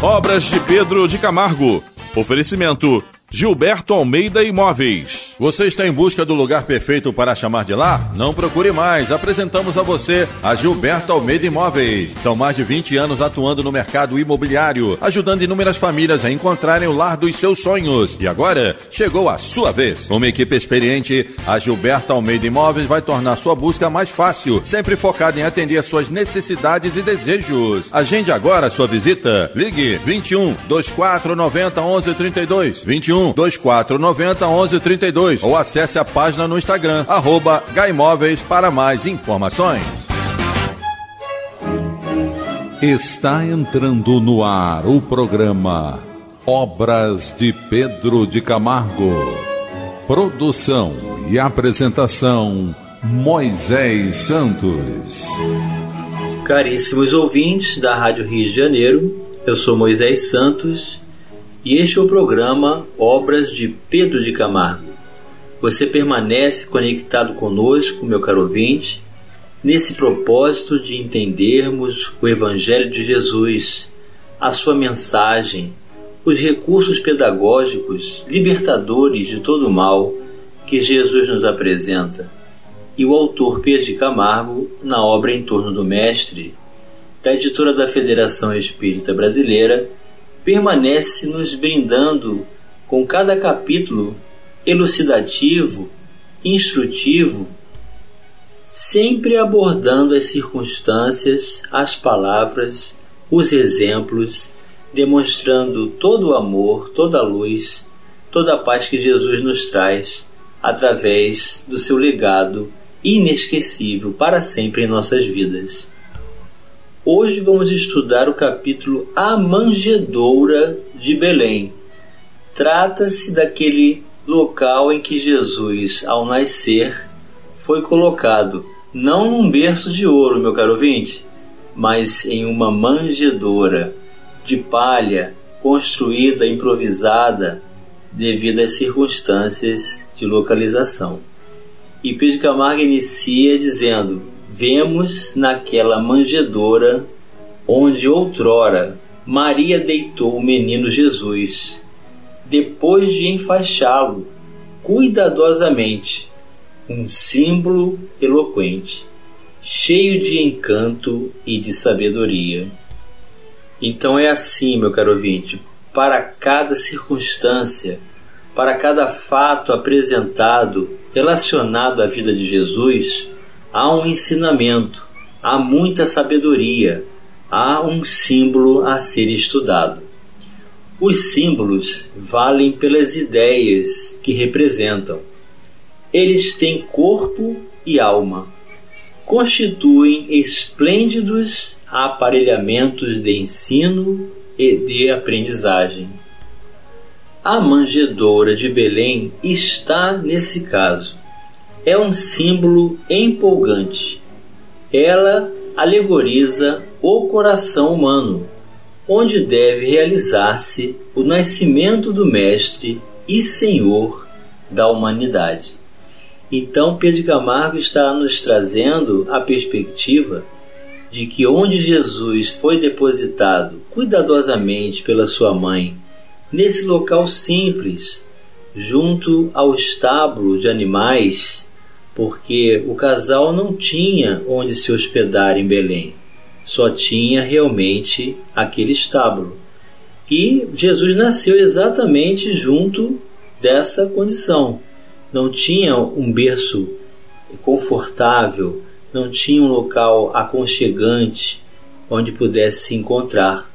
Obras de Pedro de Camargo. Oferecimento Gilberto Almeida Imóveis. Você está em busca do lugar perfeito para chamar de lar? Não procure mais. Apresentamos a você a Gilberto Almeida Imóveis. São mais de 20 anos atuando no mercado imobiliário, ajudando inúmeras famílias a encontrarem o lar dos seus sonhos. E agora chegou a sua vez. Uma equipe experiente, a Gilberto Almeida Imóveis vai tornar sua busca mais fácil, sempre focada em atender suas necessidades e desejos. Agende agora sua visita. Ligue 21 24 90 11 32 21 21 2490 1132 ou acesse a página no Instagram, arroba Gaimóveis para mais informações. Está entrando no ar o programa Obras de Pedro de Camargo. Produção e apresentação Moisés Santos. Caríssimos ouvintes da Rádio Rio de Janeiro, eu sou Moisés Santos e este é o programa Obras de Pedro de Camargo. Você permanece conectado conosco, meu caro ouvinte, nesse propósito de entendermos o Evangelho de Jesus, a sua mensagem, os recursos pedagógicos libertadores de todo o mal que Jesus nos apresenta. E o autor Pedro de Camargo, na obra Em torno do Mestre, da editora da Federação Espírita Brasileira, permanece nos brindando com cada capítulo elucidativo, instrutivo, sempre abordando as circunstâncias, as palavras, os exemplos, demonstrando todo o amor, toda a luz, toda a paz que Jesus nos traz através do seu legado inesquecível para sempre em nossas vidas. Hoje vamos estudar o capítulo A Manjedoura de Belém. Trata-se daquele local em que Jesus, ao nascer, foi colocado, não num berço de ouro, meu caro ouvinte, mas em uma manjedoura de palha construída, improvisada, devido às circunstâncias de localização. E Pedro Camargo inicia dizendo: vemos naquela manjedoura onde outrora Maria deitou o menino Jesus, depois de enfaixá-lo cuidadosamente, um símbolo eloquente, cheio de encanto e de sabedoria. Então é assim, meu caro ouvinte, para cada circunstância, para cada fato apresentado relacionado à vida de Jesus, há um ensinamento, há muita sabedoria, há um símbolo a ser estudado. Os símbolos valem pelas ideias que representam. Eles têm corpo e alma. Constituem esplêndidos aparelhamentos de ensino e de aprendizagem. A manjedoura de Belém está nesse caso é um símbolo empolgante. Ela alegoriza o coração humano, onde deve realizar-se o nascimento do Mestre e Senhor da humanidade. Então, Pedro Camargo está nos trazendo a perspectiva de que onde Jesus foi depositado cuidadosamente pela sua mãe, nesse local simples, junto ao estábulo de animais porque o casal não tinha onde se hospedar em Belém, só tinha realmente aquele estábulo. E Jesus nasceu exatamente junto dessa condição. Não tinha um berço confortável, não tinha um local aconchegante onde pudesse se encontrar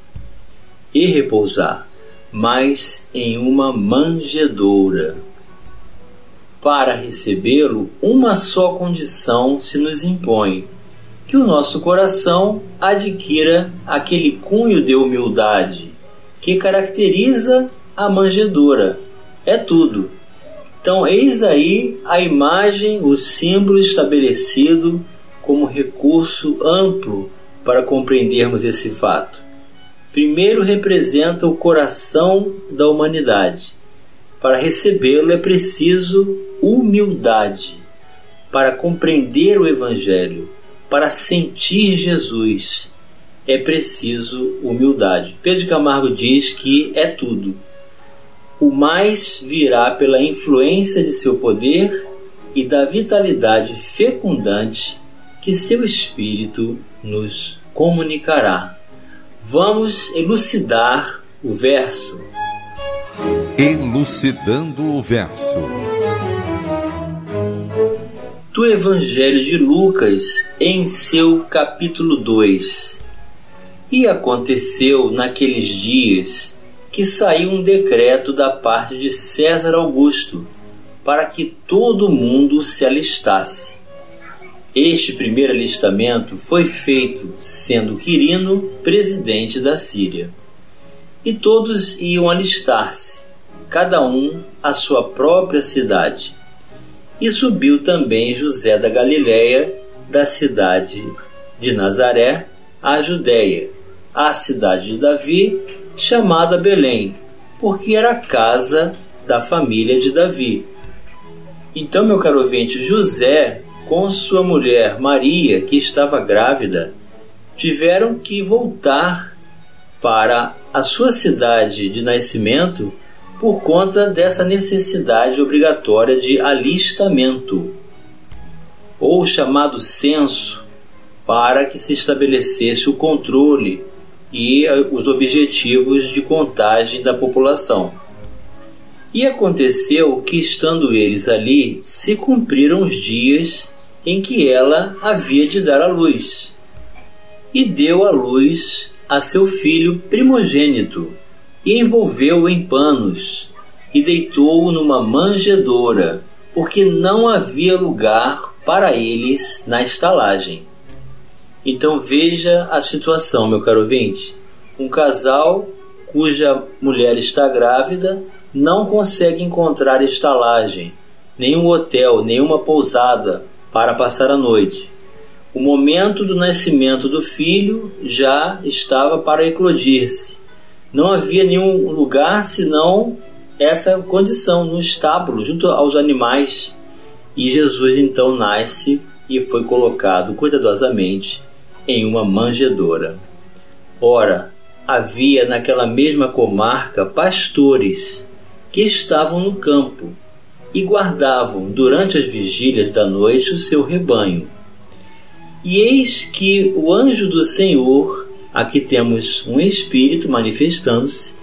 e repousar, mas em uma manjedoura para recebê-lo, uma só condição se nos impõe: que o nosso coração adquira aquele cunho de humildade que caracteriza a manjedoura. É tudo. Então, eis aí a imagem, o símbolo estabelecido como recurso amplo para compreendermos esse fato. Primeiro representa o coração da humanidade. Para recebê-lo é preciso humildade para compreender o Evangelho, para sentir Jesus. é preciso humildade. Pedro Camargo diz que é tudo. O mais virá pela influência de seu poder e da vitalidade fecundante que seu espírito nos comunicará. Vamos elucidar o verso. Elucidando o verso. Do Evangelho de Lucas, em seu capítulo 2. E aconteceu naqueles dias que saiu um decreto da parte de César Augusto para que todo mundo se alistasse. Este primeiro alistamento foi feito sendo Quirino presidente da Síria. E todos iam alistar-se, cada um à sua própria cidade. E subiu também José da Galiléia, da cidade de Nazaré, à Judéia, à cidade de Davi, chamada Belém, porque era a casa da família de Davi. Então, meu caro ouvinte, José com sua mulher Maria, que estava grávida, tiveram que voltar para a sua cidade de nascimento por conta dessa necessidade obrigatória de alistamento, ou chamado censo, para que se estabelecesse o controle e eh, os objetivos de contagem da população. E aconteceu que, estando eles ali, se cumpriram os dias em que ela havia de dar à luz. E deu à luz a seu filho primogênito, e envolveu-o em panos, e deitou-o numa manjedoura, porque não havia lugar para eles na estalagem. Então veja a situação, meu caro ouvinte. Um casal cuja mulher está grávida não consegue encontrar estalagem, nenhum hotel, nenhuma pousada para passar a noite. O momento do nascimento do filho já estava para eclodir-se. Não havia nenhum lugar senão essa condição, no estábulo, junto aos animais. E Jesus então nasce e foi colocado cuidadosamente em uma manjedoura. Ora, havia naquela mesma comarca pastores que estavam no campo e guardavam durante as vigílias da noite o seu rebanho. E eis que o anjo do Senhor, aqui temos um espírito manifestando-se,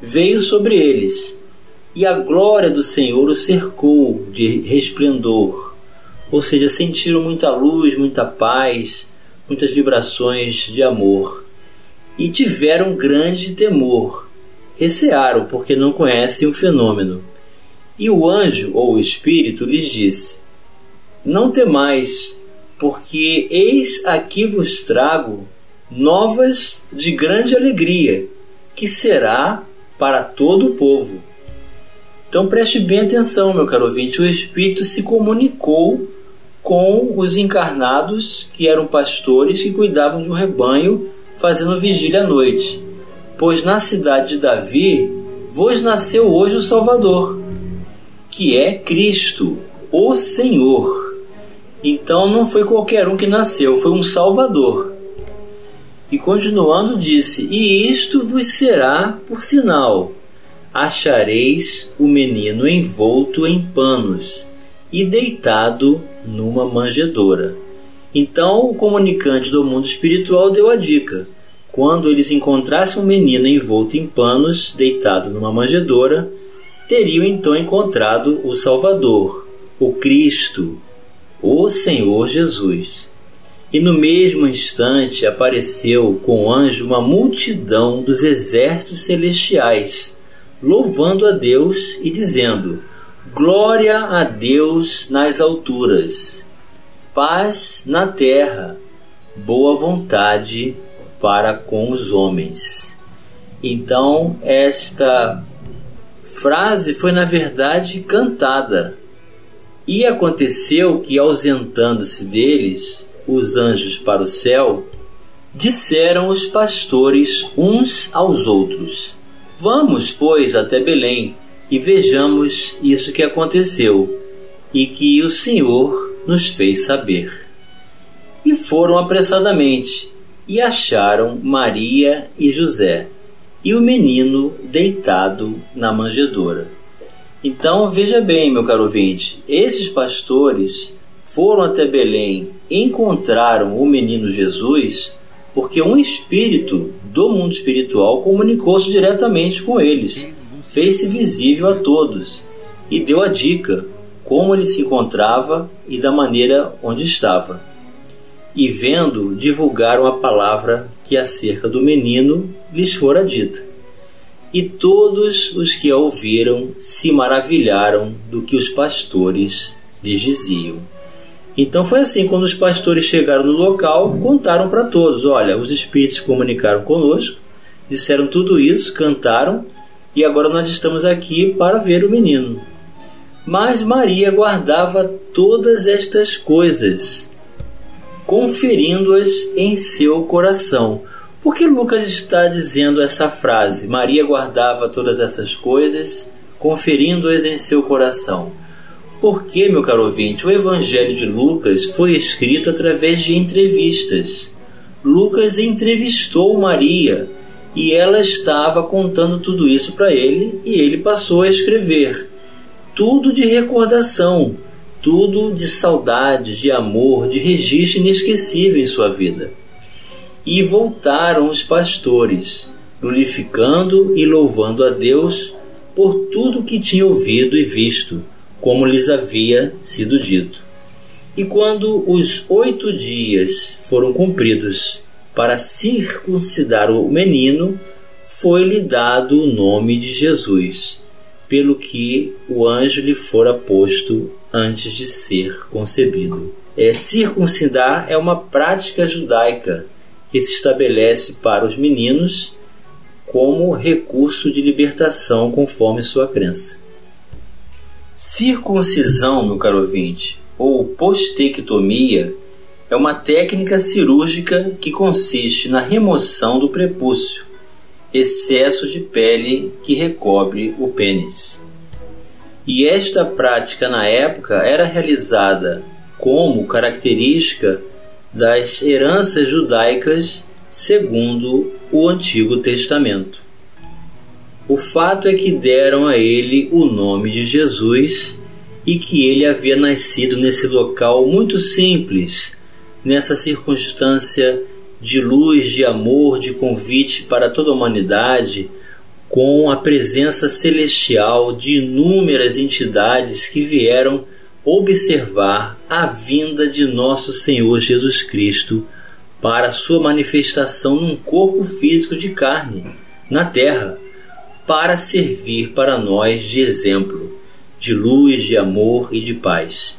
veio sobre eles, e a glória do Senhor o cercou de resplendor, ou seja, sentiram muita luz, muita paz, muitas vibrações de amor, e tiveram grande temor, recearam porque não conhecem o fenômeno. E o anjo ou o espírito lhes disse: Não temais, porque eis aqui vos trago novas de grande alegria, que será para todo o povo. Então preste bem atenção, meu caro ouvinte, o Espírito se comunicou com os encarnados que eram pastores que cuidavam de um rebanho fazendo vigília à noite. Pois na cidade de Davi vos nasceu hoje o Salvador, que é Cristo, o Senhor. Então não foi qualquer um que nasceu, foi um Salvador. E continuando disse: E isto vos será por sinal: achareis o menino envolto em panos e deitado numa manjedoura. Então o comunicante do mundo espiritual deu a dica: quando eles encontrassem um menino envolto em panos, deitado numa manjedoura, teriam então encontrado o Salvador, o Cristo, o Senhor Jesus. E no mesmo instante apareceu com o anjo uma multidão dos exércitos celestiais, louvando a Deus e dizendo: Glória a Deus nas alturas, paz na terra, boa vontade para com os homens. Então, esta frase foi na verdade cantada. E aconteceu que, ausentando-se deles os anjos para o céu, disseram os pastores uns aos outros: Vamos, pois, até Belém e vejamos isso que aconteceu e que o Senhor nos fez saber. E foram apressadamente e acharam Maria e José e o menino deitado na manjedoura. Então veja bem, meu caro ouvinte, esses pastores foram até Belém, encontraram o menino Jesus, porque um espírito do mundo espiritual comunicou-se diretamente com eles, fez-se visível a todos e deu a dica como ele se encontrava e da maneira onde estava. E vendo, divulgaram a palavra que acerca do menino lhes fora dita. E todos os que a ouviram se maravilharam do que os pastores lhes diziam. Então foi assim, quando os pastores chegaram no local, contaram para todos: olha, os espíritos comunicaram conosco, disseram tudo isso, cantaram, e agora nós estamos aqui para ver o menino. Mas Maria guardava todas estas coisas, conferindo-as em seu coração. Por que Lucas está dizendo essa frase? Maria guardava todas essas coisas, conferindo-as em seu coração. Porque, meu caro ouvinte, o Evangelho de Lucas foi escrito através de entrevistas. Lucas entrevistou Maria e ela estava contando tudo isso para ele e ele passou a escrever tudo de recordação, tudo de saudade, de amor, de registro inesquecível em sua vida. E voltaram os pastores, glorificando e louvando a Deus por tudo que tinham ouvido e visto, como lhes havia sido dito. E quando os oito dias foram cumpridos para circuncidar o menino, foi-lhe dado o nome de Jesus pelo que o anjo lhe fora posto antes de ser concebido. É, circuncidar é uma prática judaica que se estabelece para os meninos como recurso de libertação conforme sua crença. Circuncisão, meu caro ouvinte, ou postectomia, é uma técnica cirúrgica que consiste na remoção do prepúcio, excesso de pele que recobre o pênis. E esta prática na época era realizada como característica das heranças judaicas segundo o Antigo Testamento. O fato é que deram a ele o nome de Jesus e que ele havia nascido nesse local muito simples, nessa circunstância de luz, de amor, de convite para toda a humanidade, com a presença celestial de inúmeras entidades que vieram observar a vinda de nosso Senhor Jesus Cristo para sua manifestação num corpo físico de carne na terra, para servir para nós de exemplo, de luz, de amor e de paz.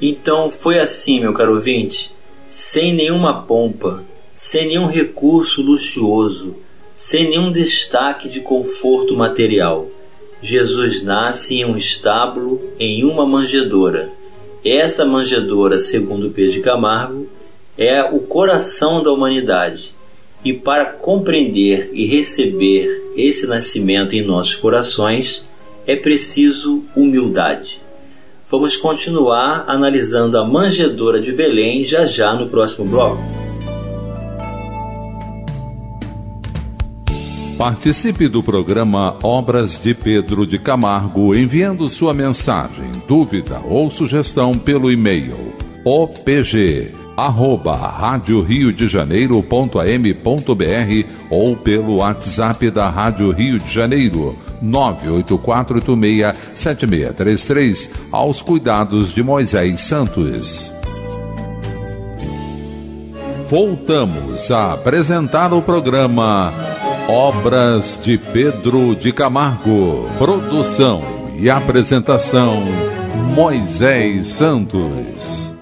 Então foi assim, meu caro ouvinte sem nenhuma pompa, sem nenhum recurso luxuoso, sem nenhum destaque de conforto material. Jesus nasce em um estábulo, em uma manjedoura. Essa manjedoura, segundo Pedro de Camargo, é o coração da humanidade. E para compreender e receber esse nascimento em nossos corações, é preciso humildade. Vamos continuar analisando a manjedoura de Belém já já no próximo bloco. Participe do programa Obras de Pedro de Camargo enviando sua mensagem, dúvida ou sugestão pelo e-mail opg arroba rádio Rio de Janeiro.am.br ou pelo WhatsApp da Rádio Rio de Janeiro 984867633 aos cuidados de Moisés Santos. Voltamos a apresentar o programa Obras de Pedro de Camargo. Produção e apresentação Moisés Santos.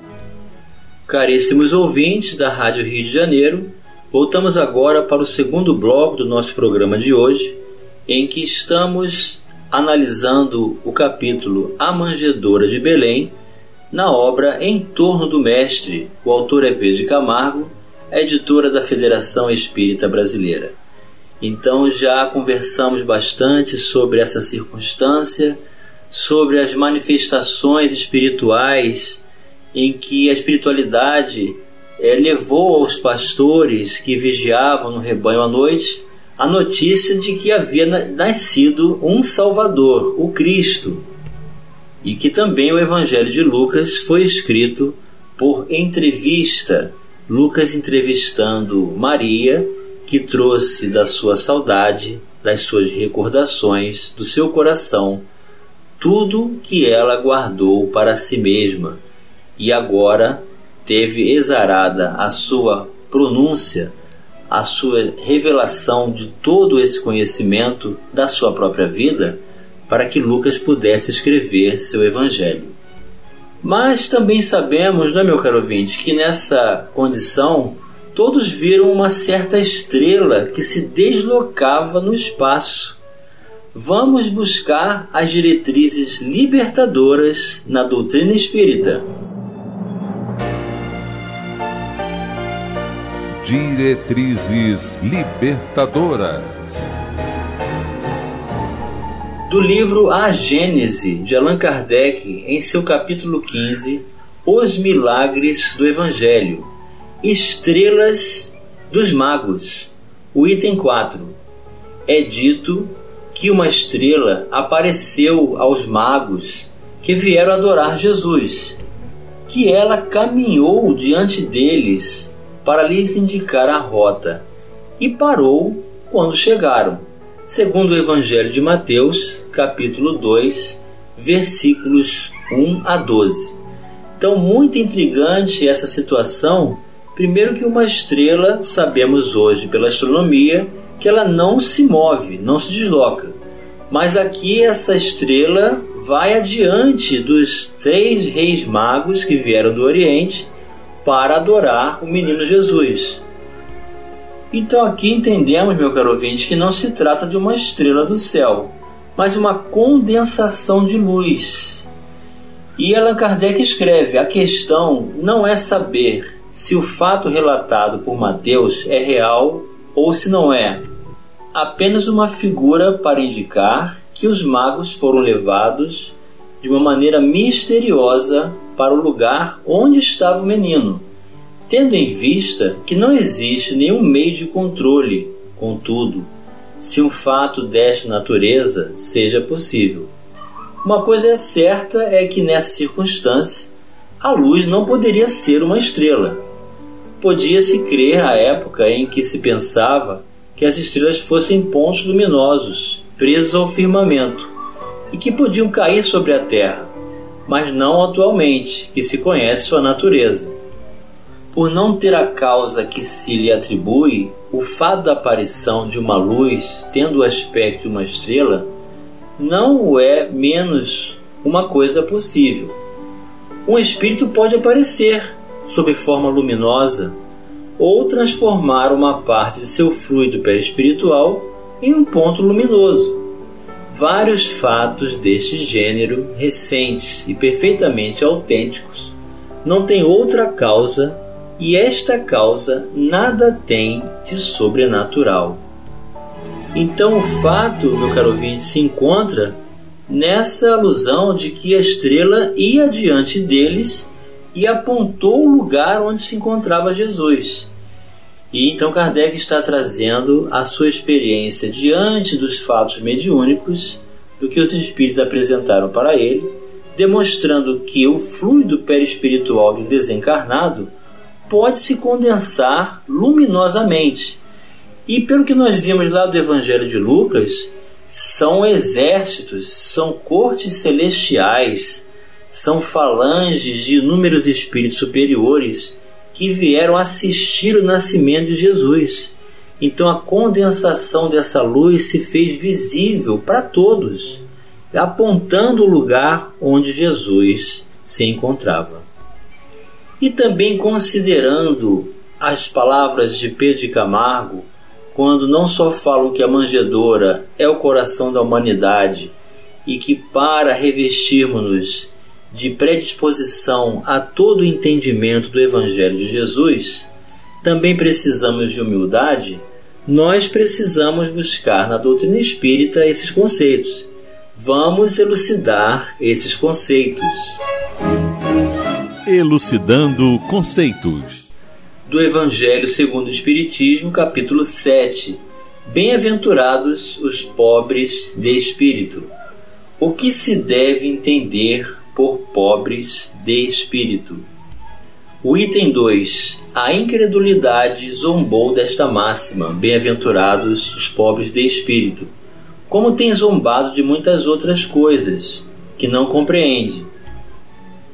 Caríssimos ouvintes da Rádio Rio de Janeiro, voltamos agora para o segundo bloco do nosso programa de hoje, em que estamos analisando o capítulo A Manjedora de Belém, na obra Em Torno do Mestre. O autor é Pedro Camargo, a editora da Federação Espírita Brasileira. Então já conversamos bastante sobre essa circunstância, sobre as manifestações espirituais em que a espiritualidade é, levou aos pastores que vigiavam no rebanho à noite a notícia de que havia nascido um Salvador, o Cristo, e que também o Evangelho de Lucas foi escrito por entrevista, Lucas entrevistando Maria, que trouxe da sua saudade, das suas recordações, do seu coração, tudo que ela guardou para si mesma e agora teve exarada a sua pronúncia, a sua revelação de todo esse conhecimento da sua própria vida, para que Lucas pudesse escrever seu evangelho. Mas também sabemos, não é, meu caro ouvinte, que nessa condição todos viram uma certa estrela que se deslocava no espaço. Vamos buscar as diretrizes libertadoras na doutrina espírita. Diretrizes Libertadoras. Do livro A Gênese, de Allan Kardec, em seu capítulo 15, Os Milagres do Evangelho, Estrelas dos Magos, o item 4. É dito que uma estrela apareceu aos magos que vieram adorar Jesus, que ela caminhou diante deles para lhes indicar a rota e parou quando chegaram. Segundo o Evangelho de Mateus, capítulo 2, versículos 1 a 12. Então, muito intrigante essa situação. Primeiro que uma estrela, sabemos hoje pela astronomia, que ela não se move, não se desloca. Mas aqui essa estrela vai adiante dos três reis magos que vieram do Oriente para adorar o menino Jesus. Então aqui entendemos, meu caro ouvinte, que não se trata de uma estrela do céu, mas uma condensação de luz. E Allan Kardec escreve: a questão não é saber se o fato relatado por Mateus é real ou se não é, apenas uma figura para indicar que os magos foram levados de uma maneira misteriosa para o lugar onde estava o menino, tendo em vista que não existe nenhum meio de controle, contudo, se um fato desta natureza seja possível. Uma coisa é certa é que nessa circunstância a luz não poderia ser uma estrela. Podia-se crer à época em que se pensava que as estrelas fossem pontos luminosos presos ao firmamento e que podiam cair sobre a Terra, mas não atualmente, que se conhece sua natureza. Por não ter a causa que se lhe atribui, o fato da aparição de uma luz tendo o aspecto de uma estrela não é menos uma coisa possível. Um espírito pode aparecer sob forma luminosa ou transformar uma parte de seu fluido perispiritual em um ponto luminoso vários fatos deste gênero recentes e perfeitamente autênticos não têm outra causa e esta causa nada tem de sobrenatural. Então o fato, meu caro ouvinte, se encontra nessa alusão de que a estrela ia diante deles e apontou o lugar onde se encontrava Jesus. E então Kardec está trazendo a sua experiência diante dos fatos mediúnicos do que os espíritos apresentaram para ele, demonstrando que o fluido perispiritual do desencarnado pode se condensar luminosamente. E pelo que nós vimos lá do Evangelho de Lucas, são exércitos, são cortes celestiais, são falanges de inúmeros espíritos superiores que vieram assistir o nascimento de Jesus. Então a condensação dessa luz se fez visível para todos, apontando o lugar onde Jesus se encontrava. E também considerando as palavras de Pedro de Camargo, quando não só falam que a manjedoura é o coração da humanidade e que para revestirmos-nos de predisposição a todo o entendimento do Evangelho de Jesus, também precisamos de humildade, nós precisamos buscar na doutrina espírita esses conceitos. Vamos elucidar esses conceitos. Elucidando conceitos. do Evangelho segundo o Espiritismo, capítulo 7. Bem-aventurados os pobres de espírito. O que se deve entender por pobres de espírito? O item 2. A incredulidade zombou desta máxima: Bem-aventurados os pobres de espírito. Como tem zombado de muitas outras coisas que não compreende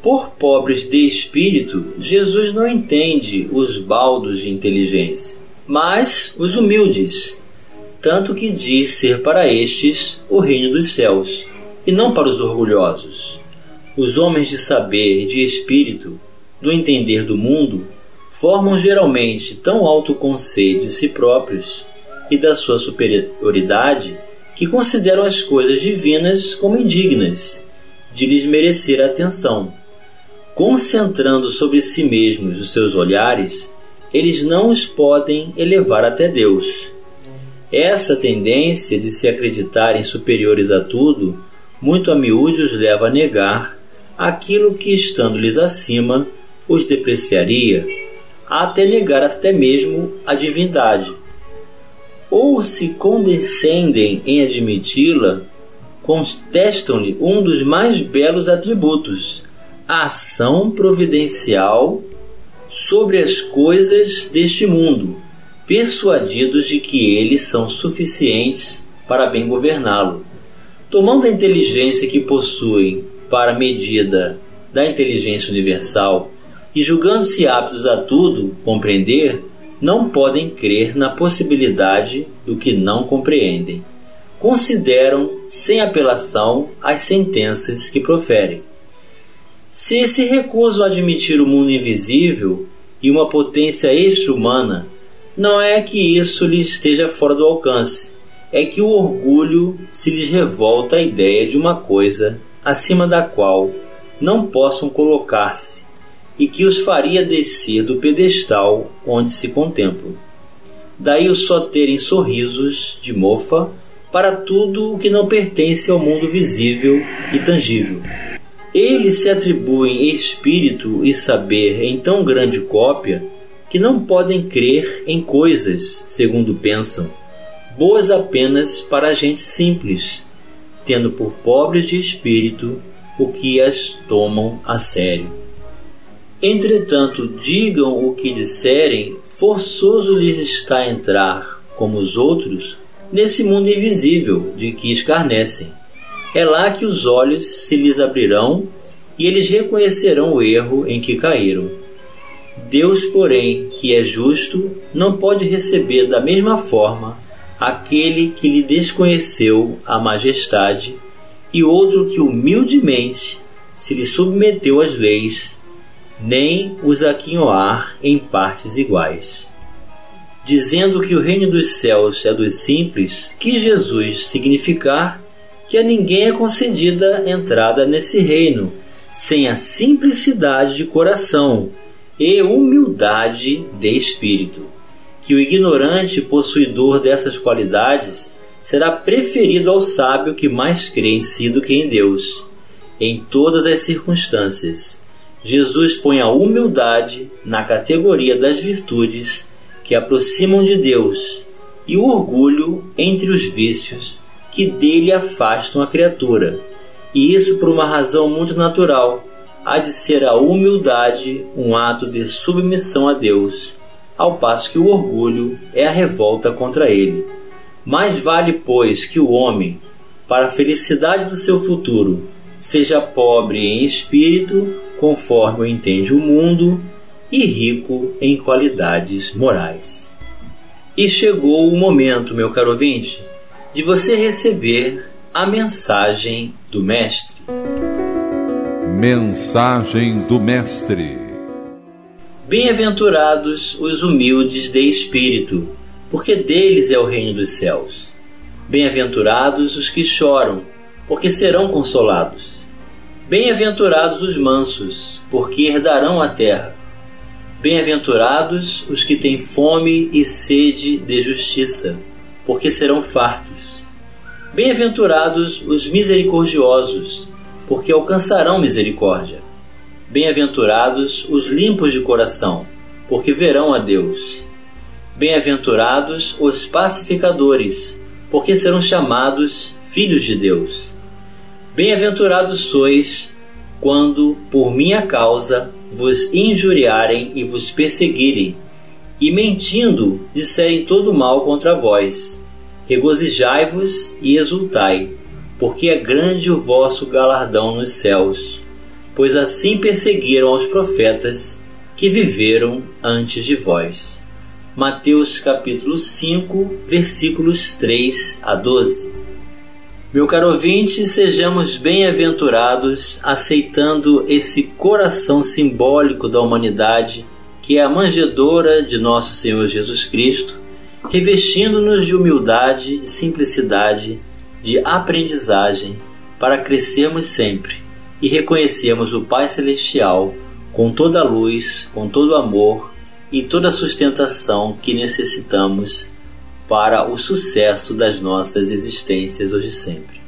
por pobres de espírito, Jesus não entende os baldos de inteligência, mas os humildes, tanto que diz ser para estes o reino dos céus, e não para os orgulhosos. Os homens de saber e de espírito, do entender do mundo, formam geralmente tão alto conceito de si próprios e da sua superioridade que consideram as coisas divinas como indignas de lhes merecer atenção concentrando sobre si mesmos os seus olhares, eles não os podem elevar até Deus. Essa tendência de se acreditarem superiores a tudo, muito a miúde os leva a negar aquilo que, estando-lhes acima, os depreciaria, até negar até mesmo a divindade. Ou se condescendem em admiti-la, contestam-lhe um dos mais belos atributos, ação providencial sobre as coisas deste mundo, persuadidos de que eles são suficientes para bem governá-lo. Tomando a inteligência que possuem para medida da inteligência universal e julgando-se aptos a tudo compreender, não podem crer na possibilidade do que não compreendem. Consideram sem apelação as sentenças que proferem se se recusam a admitir o mundo invisível e uma potência extra-humana, não é que isso lhes esteja fora do alcance, é que o orgulho se lhes revolta à ideia de uma coisa acima da qual não possam colocar-se e que os faria descer do pedestal onde se contemplam. Daí o só terem sorrisos de mofa para tudo o que não pertence ao mundo visível e tangível. Eles se atribuem espírito e saber em tão grande cópia que não podem crer em coisas, segundo pensam, boas apenas para a gente simples, tendo por pobres de espírito o que as tomam a sério. Entretanto, digam o que disserem, forçoso lhes está entrar, como os outros, nesse mundo invisível de que escarnecem é lá que os olhos se lhes abrirão e eles reconhecerão o erro em que caíram. Deus, porém, que é justo, não pode receber da mesma forma aquele que lhe desconheceu a majestade e outro que humildemente se lhe submeteu às leis, nem os aquinhoar em partes iguais. Dizendo que o reino dos céus é dos simples, que Jesus significar que a ninguém é concedida entrada nesse reino, sem a simplicidade de coração e humildade de espírito. Que o ignorante possuidor dessas qualidades será preferido ao sábio que mais crê em si do que em Deus. Em todas as circunstâncias, Jesus põe a humildade na categoria das virtudes que aproximam de Deus e o orgulho entre os vícios que dele afastam a criatura, e isso por uma razão muito natural, há de ser a humildade um ato de submissão a Deus, ao passo que o orgulho é a revolta contra ele. Mais vale, pois, que o homem, para a felicidade do seu futuro, seja pobre em espírito, conforme entende o mundo, e rico em qualidades morais. E chegou o momento, meu caro ouvinte, de você receber a mensagem do Mestre. Mensagem do Mestre: Bem-aventurados os humildes de espírito, porque deles é o reino dos céus. Bem-aventurados os que choram, porque serão consolados. Bem-aventurados os mansos, porque herdarão a terra. Bem-aventurados os que têm fome e sede de justiça porque serão fartos. Bem-aventurados os misericordiosos, porque alcançarão misericórdia. Bem-aventurados os limpos de coração, porque verão a Deus. Bem-aventurados os pacificadores, porque serão chamados filhos de Deus. Bem-aventurados sois quando, por minha causa, vos injuriarem e vos perseguirem, e mentindo disserem todo mal contra vós. Regozijai-vos e exultai, porque é grande o vosso galardão nos céus, pois assim perseguiram aos profetas que viveram antes de vós. Mateus capítulo 5, versículos 3 a 12. Meu caro ouvinte, sejamos bem-aventurados aceitando esse coração simbólico da humanidade, que é a manjedora de nosso Senhor Jesus Cristo, revestindo-nos de humildade, de simplicidade, de aprendizagem, para crescermos sempre e reconhecermos o Pai Celestial com toda a luz, com todo o amor e toda a sustentação que necessitamos para o sucesso das nossas existências hoje e sempre.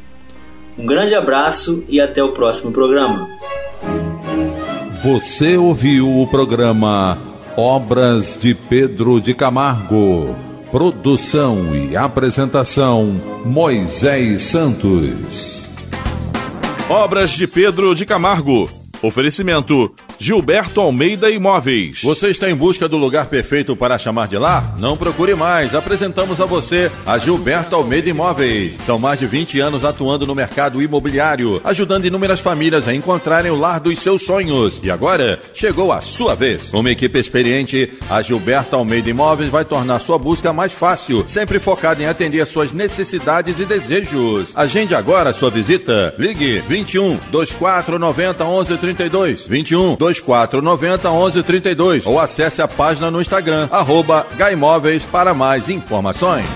Um grande abraço e até o próximo programa. Você ouviu o programa Obras de Pedro de Camargo. Produção e apresentação Moisés Santos. Obras de Pedro de Camargo. Oferecimento Gilberto Almeida Imóveis. Você está em busca do lugar perfeito para chamar de lá? Não procure mais. Apresentamos a você a Gilberto Almeida Imóveis. São mais de 20 anos atuando no mercado imobiliário, ajudando inúmeras famílias a encontrarem o lar dos seus sonhos. E agora chegou a sua vez. Uma equipe experiente, a Gilberto Almeida Imóveis vai tornar sua busca mais fácil, sempre focada em atender suas necessidades e desejos. Agende agora sua visita. Ligue 21 2490 1132 21 2490 1132 ou acesse a página no Instagram, arroba Gaimóveis para mais informações.